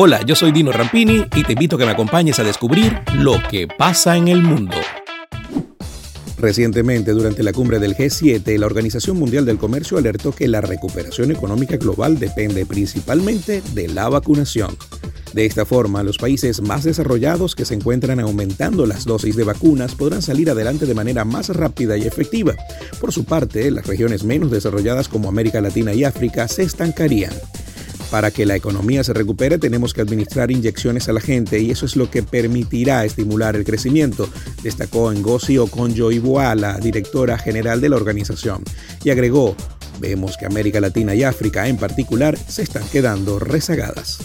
Hola, yo soy Dino Rampini y te invito a que me acompañes a descubrir lo que pasa en el mundo. Recientemente, durante la cumbre del G7, la Organización Mundial del Comercio alertó que la recuperación económica global depende principalmente de la vacunación. De esta forma, los países más desarrollados que se encuentran aumentando las dosis de vacunas podrán salir adelante de manera más rápida y efectiva. Por su parte, las regiones menos desarrolladas como América Latina y África se estancarían. Para que la economía se recupere tenemos que administrar inyecciones a la gente y eso es lo que permitirá estimular el crecimiento, destacó Ngozi Okonjo-Iweala, la directora general de la organización, y agregó, vemos que América Latina y África en particular se están quedando rezagadas.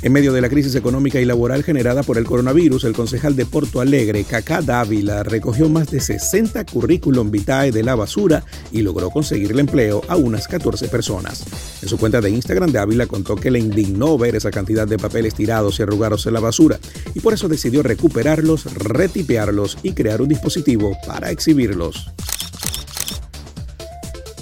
En medio de la crisis económica y laboral generada por el coronavirus, el concejal de Porto Alegre, Cacá Dávila, recogió más de 60 currículum vitae de la basura y logró conseguirle empleo a unas 14 personas. En su cuenta de Instagram, Dávila contó que le indignó ver esa cantidad de papeles tirados y arrugados en la basura y por eso decidió recuperarlos, retipearlos y crear un dispositivo para exhibirlos.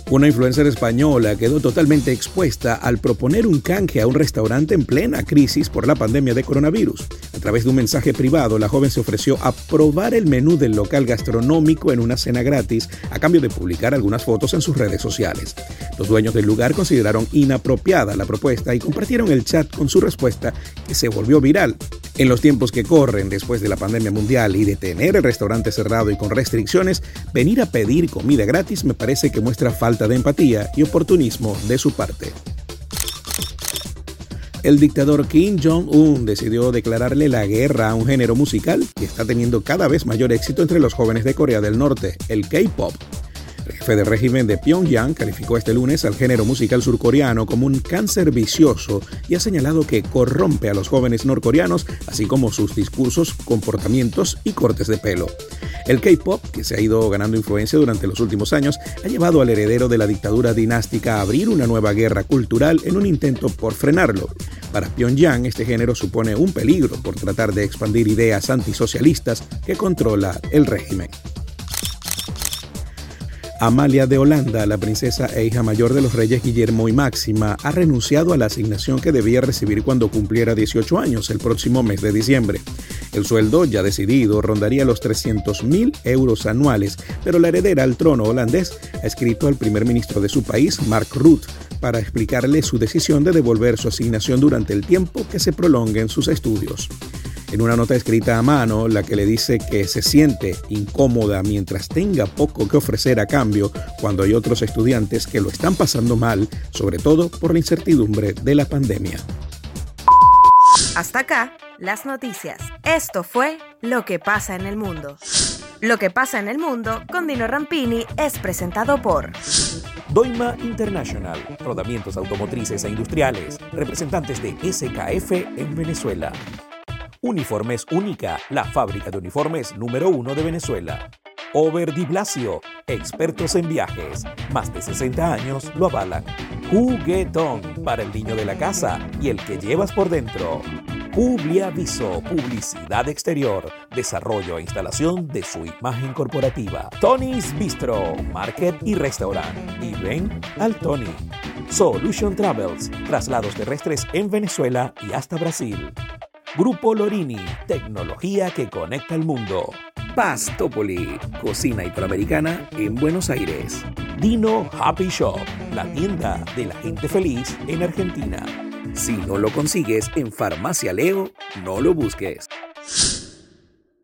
Una influencer española quedó totalmente expuesta al proponer un canje a un restaurante en plena crisis por la pandemia de coronavirus. A través de un mensaje privado, la joven se ofreció a probar el menú del local gastronómico en una cena gratis a cambio de publicar algunas fotos en sus redes sociales. Los dueños del lugar consideraron inapropiada la propuesta y compartieron el chat con su respuesta que se volvió viral. En los tiempos que corren después de la pandemia mundial y de tener el restaurante cerrado y con restricciones, venir a pedir comida gratis me parece que muestra falta de empatía y oportunismo de su parte. El dictador Kim Jong-un decidió declararle la guerra a un género musical que está teniendo cada vez mayor éxito entre los jóvenes de Corea del Norte, el K-pop. Jefe del régimen de Pyongyang calificó este lunes al género musical surcoreano como un cáncer vicioso y ha señalado que corrompe a los jóvenes norcoreanos, así como sus discursos, comportamientos y cortes de pelo. El K-pop, que se ha ido ganando influencia durante los últimos años, ha llevado al heredero de la dictadura dinástica a abrir una nueva guerra cultural en un intento por frenarlo. Para Pyongyang, este género supone un peligro por tratar de expandir ideas antisocialistas que controla el régimen. Amalia de Holanda, la princesa e hija mayor de los reyes Guillermo y Máxima, ha renunciado a la asignación que debía recibir cuando cumpliera 18 años, el próximo mes de diciembre. El sueldo, ya decidido, rondaría los 300.000 euros anuales, pero la heredera al trono holandés ha escrito al primer ministro de su país, Mark Rutte, para explicarle su decisión de devolver su asignación durante el tiempo que se prolonguen sus estudios en una nota escrita a mano, la que le dice que se siente incómoda mientras tenga poco que ofrecer a cambio cuando hay otros estudiantes que lo están pasando mal, sobre todo por la incertidumbre de la pandemia. Hasta acá, las noticias. Esto fue Lo que pasa en el mundo. Lo que pasa en el mundo con Dino Rampini es presentado por Doima International, rodamientos automotrices e industriales, representantes de SKF en Venezuela. Uniformes Única, la fábrica de uniformes número uno de Venezuela. Over Di Blasio, expertos en viajes, más de 60 años lo avalan. Juguetón, para el niño de la casa y el que llevas por dentro. Publiaviso, publicidad exterior, desarrollo e instalación de su imagen corporativa. Tony's Bistro, market y restaurant. Y ven al Tony. Solution Travels, traslados terrestres en Venezuela y hasta Brasil. Grupo Lorini, tecnología que conecta el mundo. Pastopoli, cocina italoamericana en Buenos Aires. Dino Happy Shop, la tienda de la gente feliz en Argentina. Si no lo consigues en Farmacia Leo, no lo busques.